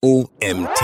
OMT.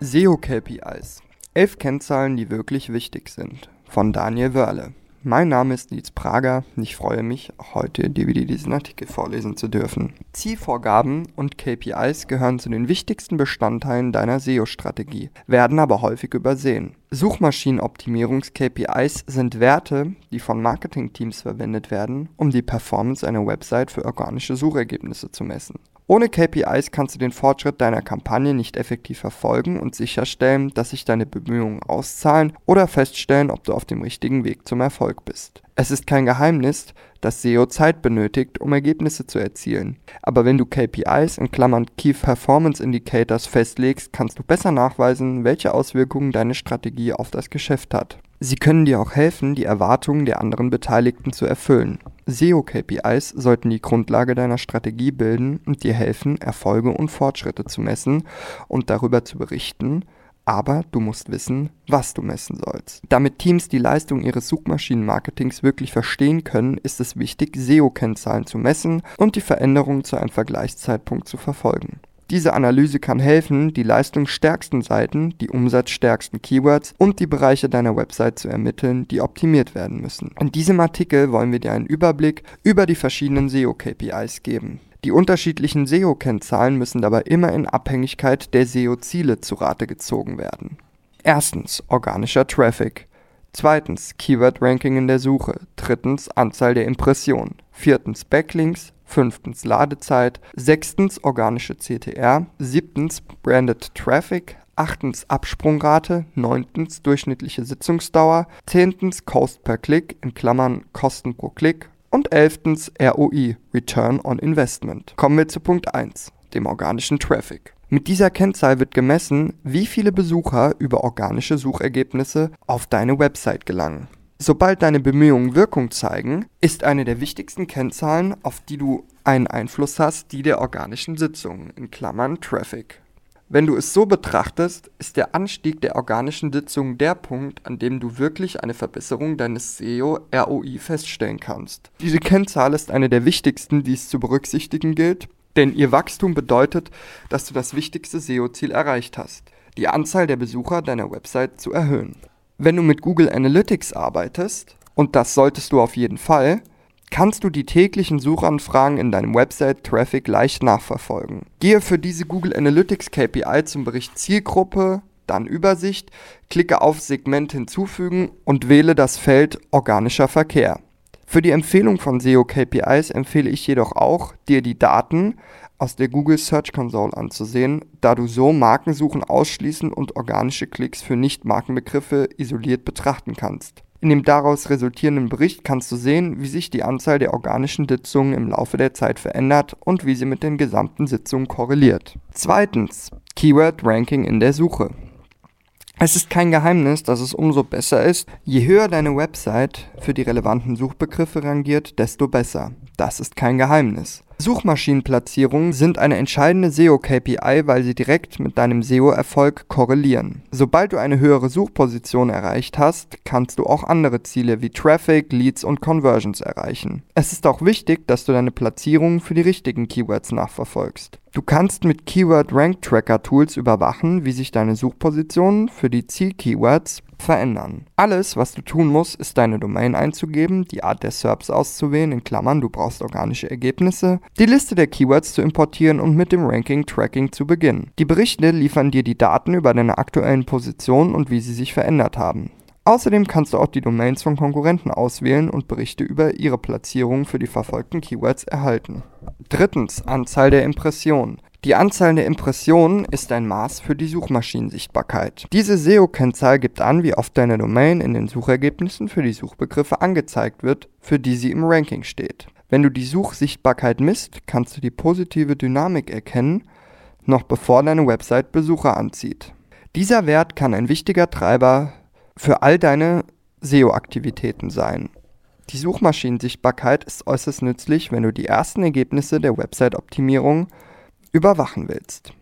SEO-KPIs. Elf Kennzahlen, die wirklich wichtig sind. Von Daniel Wörle. Mein Name ist Nils Prager und ich freue mich, heute wieder diesen Artikel vorlesen zu dürfen. Zielvorgaben und KPIs gehören zu den wichtigsten Bestandteilen deiner SEO-Strategie, werden aber häufig übersehen. Suchmaschinenoptimierungs-KPIs sind Werte, die von Marketingteams verwendet werden, um die Performance einer Website für organische Suchergebnisse zu messen. Ohne KPIs kannst du den Fortschritt deiner Kampagne nicht effektiv verfolgen und sicherstellen, dass sich deine Bemühungen auszahlen oder feststellen, ob du auf dem richtigen Weg zum Erfolg bist. Es ist kein Geheimnis, dass SEO Zeit benötigt, um Ergebnisse zu erzielen. Aber wenn du KPIs in Klammern Key Performance Indicators festlegst, kannst du besser nachweisen, welche Auswirkungen deine Strategie auf das Geschäft hat. Sie können dir auch helfen, die Erwartungen der anderen Beteiligten zu erfüllen. SEO-KPIs sollten die Grundlage deiner Strategie bilden und dir helfen, Erfolge und Fortschritte zu messen und darüber zu berichten, aber du musst wissen, was du messen sollst. Damit Teams die Leistung ihres Suchmaschinenmarketings wirklich verstehen können, ist es wichtig, SEO-Kennzahlen zu messen und die Veränderungen zu einem Vergleichszeitpunkt zu verfolgen. Diese Analyse kann helfen, die leistungsstärksten Seiten, die umsatzstärksten Keywords und die Bereiche deiner Website zu ermitteln, die optimiert werden müssen. In diesem Artikel wollen wir dir einen Überblick über die verschiedenen SEO-KPIs geben. Die unterschiedlichen SEO-Kennzahlen müssen dabei immer in Abhängigkeit der SEO-Ziele zu Rate gezogen werden. Erstens organischer Traffic. Zweitens Keyword-Ranking in der Suche. Drittens Anzahl der Impressionen. Viertens Backlinks fünftens Ladezeit, sechstens organische CTR, siebtens Branded Traffic, achtens Absprungrate, neuntens durchschnittliche Sitzungsdauer, zehntens Cost per Klick in Klammern Kosten pro Klick und elftens ROI, Return on Investment. Kommen wir zu Punkt 1, dem organischen Traffic. Mit dieser Kennzahl wird gemessen, wie viele Besucher über organische Suchergebnisse auf deine Website gelangen. Sobald deine Bemühungen Wirkung zeigen, ist eine der wichtigsten Kennzahlen, auf die du einen Einfluss hast, die der organischen Sitzungen in Klammern Traffic. Wenn du es so betrachtest, ist der Anstieg der organischen Sitzungen der Punkt, an dem du wirklich eine Verbesserung deines SEO-ROI feststellen kannst. Diese Kennzahl ist eine der wichtigsten, die es zu berücksichtigen gilt, denn ihr Wachstum bedeutet, dass du das wichtigste SEO-Ziel erreicht hast, die Anzahl der Besucher deiner Website zu erhöhen. Wenn du mit Google Analytics arbeitest, und das solltest du auf jeden Fall, kannst du die täglichen Suchanfragen in deinem Website-Traffic leicht nachverfolgen. Gehe für diese Google Analytics KPI zum Bericht Zielgruppe, dann Übersicht, klicke auf Segment hinzufügen und wähle das Feld organischer Verkehr. Für die Empfehlung von SEO KPIs empfehle ich jedoch auch, dir die Daten aus der Google Search Console anzusehen, da du so Markensuchen ausschließen und organische Klicks für Nicht-Markenbegriffe isoliert betrachten kannst. In dem daraus resultierenden Bericht kannst du sehen, wie sich die Anzahl der organischen Sitzungen im Laufe der Zeit verändert und wie sie mit den gesamten Sitzungen korreliert. Zweitens, Keyword Ranking in der Suche. Es ist kein Geheimnis, dass es umso besser ist, je höher deine Website für die relevanten Suchbegriffe rangiert, desto besser. Das ist kein Geheimnis. Suchmaschinenplatzierungen sind eine entscheidende SEO-KPI, weil sie direkt mit deinem SEO-Erfolg korrelieren. Sobald du eine höhere Suchposition erreicht hast, kannst du auch andere Ziele wie Traffic, Leads und Conversions erreichen. Es ist auch wichtig, dass du deine Platzierungen für die richtigen Keywords nachverfolgst. Du kannst mit Keyword Rank Tracker Tools überwachen, wie sich deine Suchpositionen für die Zielkeywords verändern. Alles, was du tun musst, ist deine Domain einzugeben, die Art der SERPs auszuwählen, in Klammern, du brauchst organische Ergebnisse, die Liste der Keywords zu importieren und mit dem Ranking-Tracking zu beginnen. Die Berichte liefern dir die Daten über deine aktuellen Positionen und wie sie sich verändert haben. Außerdem kannst du auch die Domains von Konkurrenten auswählen und Berichte über ihre Platzierung für die verfolgten Keywords erhalten. Drittens, Anzahl der Impressionen. Die Anzahl der Impressionen ist ein Maß für die Suchmaschinensichtbarkeit. Diese SEO-Kennzahl gibt an, wie oft deine Domain in den Suchergebnissen für die Suchbegriffe angezeigt wird, für die sie im Ranking steht. Wenn du die Suchsichtbarkeit misst, kannst du die positive Dynamik erkennen, noch bevor deine Website Besucher anzieht. Dieser Wert kann ein wichtiger Treiber für all deine SEO-Aktivitäten sein. Die Suchmaschinensichtbarkeit ist äußerst nützlich, wenn du die ersten Ergebnisse der Website-Optimierung überwachen willst.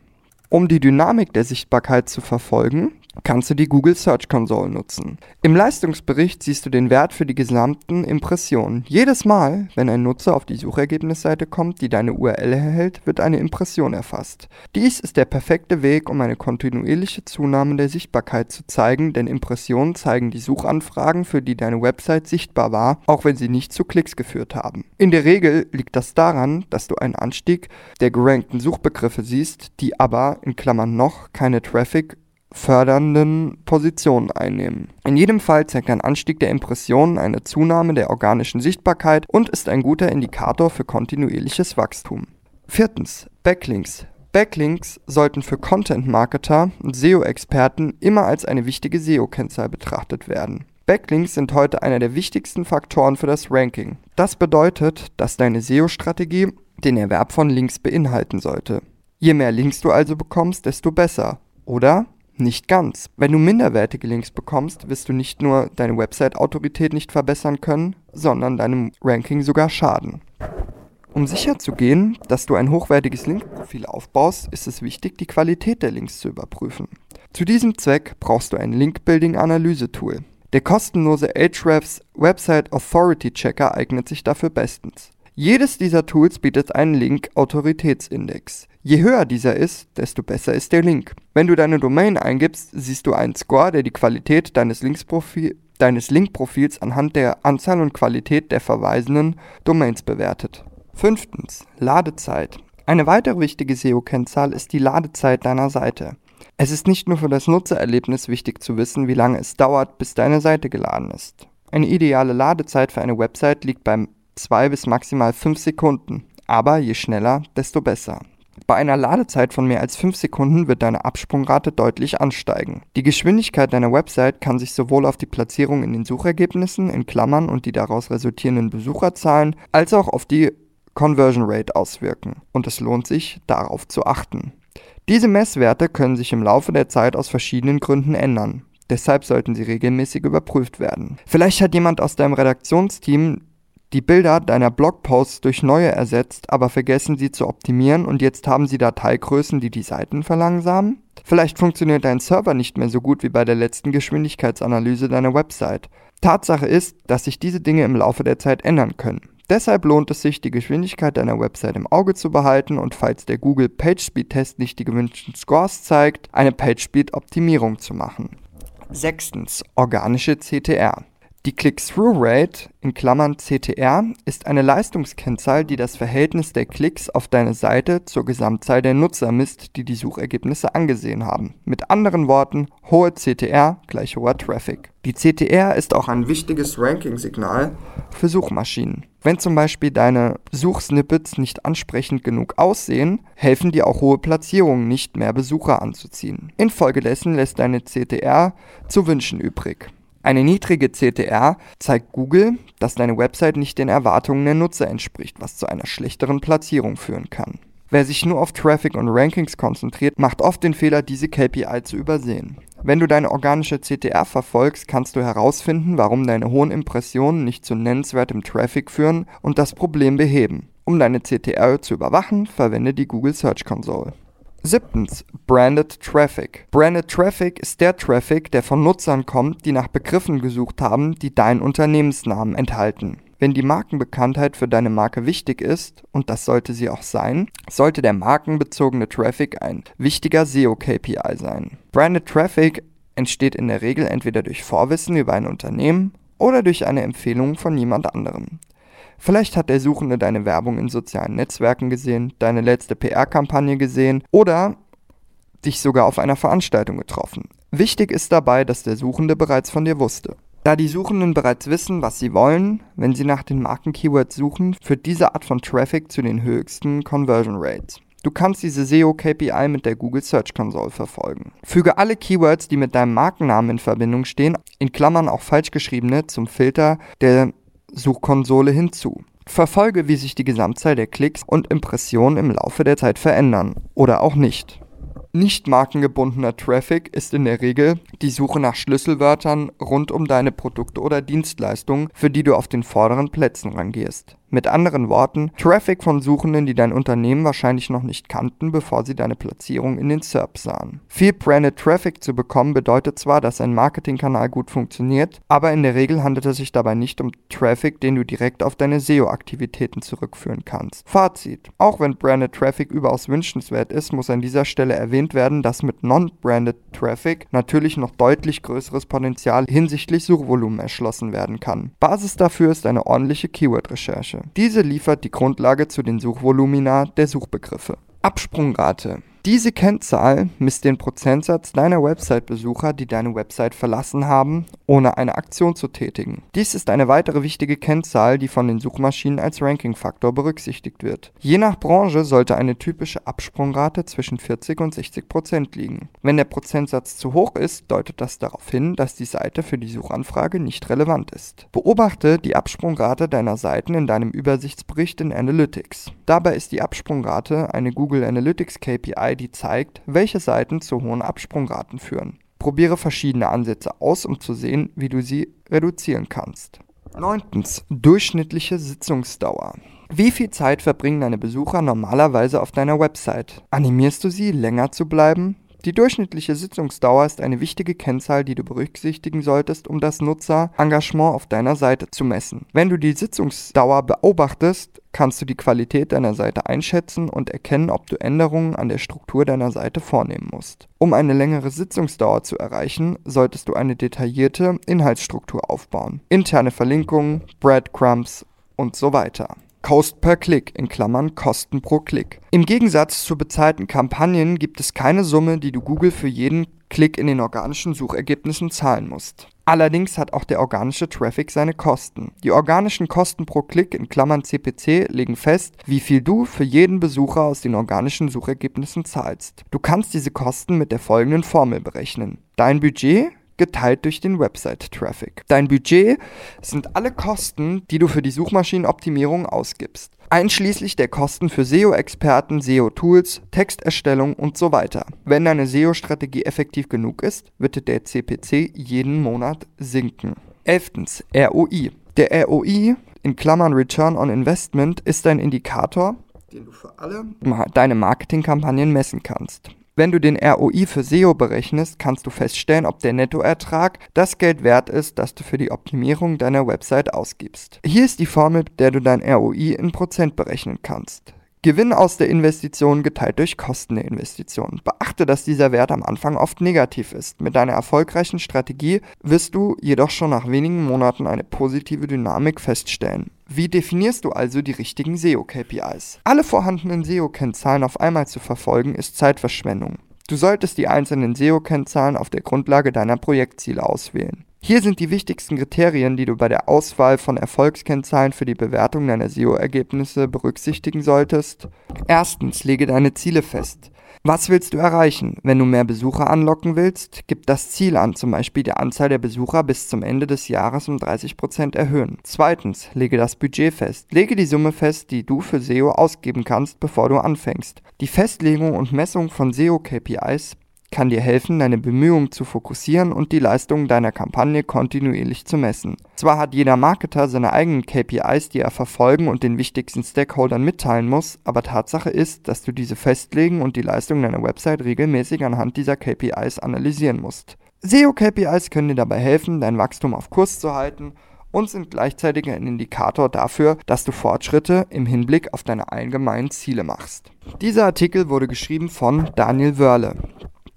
Um die Dynamik der Sichtbarkeit zu verfolgen, kannst du die Google Search Console nutzen. Im Leistungsbericht siehst du den Wert für die gesamten Impressionen. Jedes Mal, wenn ein Nutzer auf die Suchergebnisseite kommt, die deine URL erhält, wird eine Impression erfasst. Dies ist der perfekte Weg, um eine kontinuierliche Zunahme der Sichtbarkeit zu zeigen, denn Impressionen zeigen die Suchanfragen, für die deine Website sichtbar war, auch wenn sie nicht zu Klicks geführt haben. In der Regel liegt das daran, dass du einen Anstieg der gerankten Suchbegriffe siehst, die aber in Klammern noch keine Traffic fördernden Positionen einnehmen. In jedem Fall zeigt ein Anstieg der Impressionen eine Zunahme der organischen Sichtbarkeit und ist ein guter Indikator für kontinuierliches Wachstum. Viertens. Backlinks. Backlinks sollten für Content-Marketer und SEO-Experten immer als eine wichtige SEO-Kennzahl betrachtet werden. Backlinks sind heute einer der wichtigsten Faktoren für das Ranking. Das bedeutet, dass deine SEO-Strategie den Erwerb von Links beinhalten sollte. Je mehr Links du also bekommst, desto besser. Oder? Nicht ganz. Wenn du minderwertige Links bekommst, wirst du nicht nur deine Website-Autorität nicht verbessern können, sondern deinem Ranking sogar schaden. Um sicherzugehen, dass du ein hochwertiges Linkprofil aufbaust, ist es wichtig, die Qualität der Links zu überprüfen. Zu diesem Zweck brauchst du ein Link-Building-Analyse-Tool. Der kostenlose Ahrefs Website Authority Checker eignet sich dafür bestens. Jedes dieser Tools bietet einen Link-Autoritätsindex. Je höher dieser ist, desto besser ist der Link. Wenn du deine Domain eingibst, siehst du einen Score, der die Qualität deines, deines Link-Profils anhand der Anzahl und Qualität der verweisenden Domains bewertet. Fünftens. Ladezeit. Eine weitere wichtige SEO-Kennzahl ist die Ladezeit deiner Seite. Es ist nicht nur für das Nutzererlebnis wichtig zu wissen, wie lange es dauert, bis deine Seite geladen ist. Eine ideale Ladezeit für eine Website liegt beim 2 bis maximal 5 Sekunden, aber je schneller, desto besser. Bei einer Ladezeit von mehr als 5 Sekunden wird deine Absprungrate deutlich ansteigen. Die Geschwindigkeit deiner Website kann sich sowohl auf die Platzierung in den Suchergebnissen in Klammern und die daraus resultierenden Besucherzahlen als auch auf die Conversion Rate auswirken und es lohnt sich, darauf zu achten. Diese Messwerte können sich im Laufe der Zeit aus verschiedenen Gründen ändern. Deshalb sollten sie regelmäßig überprüft werden. Vielleicht hat jemand aus deinem Redaktionsteam die Bilder deiner Blogposts durch neue ersetzt, aber vergessen sie zu optimieren und jetzt haben sie Dateigrößen, die die Seiten verlangsamen? Vielleicht funktioniert dein Server nicht mehr so gut wie bei der letzten Geschwindigkeitsanalyse deiner Website. Tatsache ist, dass sich diese Dinge im Laufe der Zeit ändern können. Deshalb lohnt es sich, die Geschwindigkeit deiner Website im Auge zu behalten und falls der Google PageSpeed Test nicht die gewünschten Scores zeigt, eine PageSpeed Optimierung zu machen. Sechstens, organische CTR. Die Click-Through-Rate in Klammern (CTR) ist eine Leistungskennzahl, die das Verhältnis der Klicks auf deine Seite zur Gesamtzahl der Nutzer misst, die die Suchergebnisse angesehen haben. Mit anderen Worten, hohe CTR gleich hoher Traffic. Die CTR ist auch ein wichtiges Ranking-Signal für Suchmaschinen. Wenn zum Beispiel deine Suchsnippets nicht ansprechend genug aussehen, helfen dir auch hohe Platzierungen nicht mehr Besucher anzuziehen. Infolgedessen lässt deine CTR zu wünschen übrig. Eine niedrige CTR zeigt Google, dass deine Website nicht den Erwartungen der Nutzer entspricht, was zu einer schlechteren Platzierung führen kann. Wer sich nur auf Traffic und Rankings konzentriert, macht oft den Fehler, diese KPI zu übersehen. Wenn du deine organische CTR verfolgst, kannst du herausfinden, warum deine hohen Impressionen nicht zu nennenswertem Traffic führen und das Problem beheben. Um deine CTR zu überwachen, verwende die Google Search Console. Siebtens, Branded Traffic. Branded Traffic ist der Traffic, der von Nutzern kommt, die nach Begriffen gesucht haben, die deinen Unternehmensnamen enthalten. Wenn die Markenbekanntheit für deine Marke wichtig ist, und das sollte sie auch sein, sollte der markenbezogene Traffic ein wichtiger SEO-KPI sein. Branded Traffic entsteht in der Regel entweder durch Vorwissen über ein Unternehmen oder durch eine Empfehlung von jemand anderem. Vielleicht hat der Suchende deine Werbung in sozialen Netzwerken gesehen, deine letzte PR-Kampagne gesehen oder dich sogar auf einer Veranstaltung getroffen. Wichtig ist dabei, dass der Suchende bereits von dir wusste. Da die Suchenden bereits wissen, was sie wollen, wenn sie nach den Marken-Keywords suchen, führt diese Art von Traffic zu den höchsten Conversion Rates. Du kannst diese SEO-KPI mit der Google Search Console verfolgen. Füge alle Keywords, die mit deinem Markennamen in Verbindung stehen, in Klammern auch falsch geschriebene, zum Filter der Suchkonsole hinzu. Verfolge, wie sich die Gesamtzahl der Klicks und Impressionen im Laufe der Zeit verändern oder auch nicht. Nicht markengebundener Traffic ist in der Regel die Suche nach Schlüsselwörtern rund um deine Produkte oder Dienstleistungen, für die du auf den vorderen Plätzen rangehst. Mit anderen Worten, Traffic von Suchenden, die dein Unternehmen wahrscheinlich noch nicht kannten, bevor sie deine Platzierung in den SERP sahen. Viel Branded Traffic zu bekommen bedeutet zwar, dass ein Marketingkanal gut funktioniert, aber in der Regel handelt es sich dabei nicht um Traffic, den du direkt auf deine SEO-Aktivitäten zurückführen kannst. Fazit. Auch wenn Branded Traffic überaus wünschenswert ist, muss an dieser Stelle erwähnt werden, dass mit Non-Branded Traffic natürlich noch deutlich größeres Potenzial hinsichtlich Suchvolumen erschlossen werden kann. Basis dafür ist eine ordentliche Keyword-Recherche. Recherche. Diese liefert die Grundlage zu den Suchvolumina der Suchbegriffe. Absprungrate diese Kennzahl misst den Prozentsatz deiner Website-Besucher, die deine Website verlassen haben, ohne eine Aktion zu tätigen. Dies ist eine weitere wichtige Kennzahl, die von den Suchmaschinen als Ranking-Faktor berücksichtigt wird. Je nach Branche sollte eine typische Absprungrate zwischen 40 und 60 Prozent liegen. Wenn der Prozentsatz zu hoch ist, deutet das darauf hin, dass die Seite für die Suchanfrage nicht relevant ist. Beobachte die Absprungrate deiner Seiten in deinem Übersichtsbericht in Analytics. Dabei ist die Absprungrate eine Google Analytics KPI, die zeigt, welche Seiten zu hohen Absprungraten führen. Probiere verschiedene Ansätze aus, um zu sehen, wie du sie reduzieren kannst. 9. Durchschnittliche Sitzungsdauer. Wie viel Zeit verbringen deine Besucher normalerweise auf deiner Website? Animierst du sie, länger zu bleiben? Die durchschnittliche Sitzungsdauer ist eine wichtige Kennzahl, die du berücksichtigen solltest, um das Nutzerengagement auf deiner Seite zu messen. Wenn du die Sitzungsdauer beobachtest, kannst du die Qualität deiner Seite einschätzen und erkennen, ob du Änderungen an der Struktur deiner Seite vornehmen musst. Um eine längere Sitzungsdauer zu erreichen, solltest du eine detaillierte Inhaltsstruktur aufbauen. Interne Verlinkungen, Breadcrumbs und so weiter. Cost per Klick in Klammern Kosten pro Klick. Im Gegensatz zu bezahlten Kampagnen gibt es keine Summe, die du Google für jeden Klick in den organischen Suchergebnissen zahlen musst. Allerdings hat auch der organische Traffic seine Kosten. Die organischen Kosten pro Klick in Klammern CPC legen fest, wie viel du für jeden Besucher aus den organischen Suchergebnissen zahlst. Du kannst diese Kosten mit der folgenden Formel berechnen. Dein Budget geteilt durch den Website-Traffic. Dein Budget sind alle Kosten, die du für die Suchmaschinenoptimierung ausgibst, einschließlich der Kosten für SEO-Experten, SEO-Tools, Texterstellung und so weiter. Wenn deine SEO-Strategie effektiv genug ist, wird der CPC jeden Monat sinken. 11. ROI. Der ROI in Klammern Return on Investment ist ein Indikator, den du für alle deine Marketingkampagnen messen kannst. Wenn du den ROI für SEO berechnest, kannst du feststellen, ob der Nettoertrag das Geld wert ist, das du für die Optimierung deiner Website ausgibst. Hier ist die Formel, mit der du dein ROI in Prozent berechnen kannst. Gewinn aus der Investition geteilt durch Kosten der Investition. Beachte, dass dieser Wert am Anfang oft negativ ist. Mit deiner erfolgreichen Strategie wirst du jedoch schon nach wenigen Monaten eine positive Dynamik feststellen. Wie definierst du also die richtigen SEO-KPIs? Alle vorhandenen SEO-Kennzahlen auf einmal zu verfolgen, ist Zeitverschwendung. Du solltest die einzelnen SEO-Kennzahlen auf der Grundlage deiner Projektziele auswählen. Hier sind die wichtigsten Kriterien, die du bei der Auswahl von Erfolgskennzahlen für die Bewertung deiner SEO-Ergebnisse berücksichtigen solltest. Erstens, lege deine Ziele fest. Was willst du erreichen? Wenn du mehr Besucher anlocken willst, gib das Ziel an, zum Beispiel die Anzahl der Besucher bis zum Ende des Jahres um 30% erhöhen. Zweitens, lege das Budget fest. Lege die Summe fest, die du für SEO ausgeben kannst, bevor du anfängst. Die Festlegung und Messung von SEO-KPIs kann dir helfen, deine Bemühungen zu fokussieren und die Leistungen deiner Kampagne kontinuierlich zu messen. Zwar hat jeder Marketer seine eigenen KPIs, die er verfolgen und den wichtigsten Stakeholdern mitteilen muss, aber Tatsache ist, dass du diese festlegen und die Leistungen deiner Website regelmäßig anhand dieser KPIs analysieren musst. SEO-KPIs können dir dabei helfen, dein Wachstum auf Kurs zu halten und sind gleichzeitig ein Indikator dafür, dass du Fortschritte im Hinblick auf deine allgemeinen Ziele machst. Dieser Artikel wurde geschrieben von Daniel Wörle.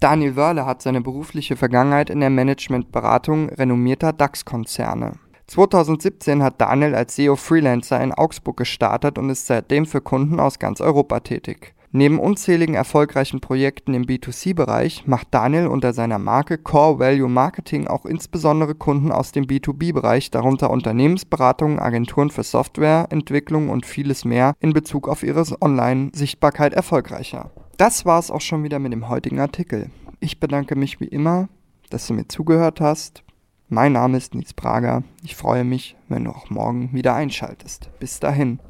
Daniel Wörle hat seine berufliche Vergangenheit in der Managementberatung renommierter DAX-Konzerne. 2017 hat Daniel als SEO-Freelancer in Augsburg gestartet und ist seitdem für Kunden aus ganz Europa tätig. Neben unzähligen erfolgreichen Projekten im B2C-Bereich macht Daniel unter seiner Marke Core Value Marketing auch insbesondere Kunden aus dem B2B-Bereich, darunter Unternehmensberatungen, Agenturen für Softwareentwicklung und vieles mehr in Bezug auf ihre Online-Sichtbarkeit erfolgreicher. Das war es auch schon wieder mit dem heutigen Artikel. Ich bedanke mich wie immer, dass du mir zugehört hast. Mein Name ist Nils Prager. Ich freue mich, wenn du auch morgen wieder einschaltest. Bis dahin.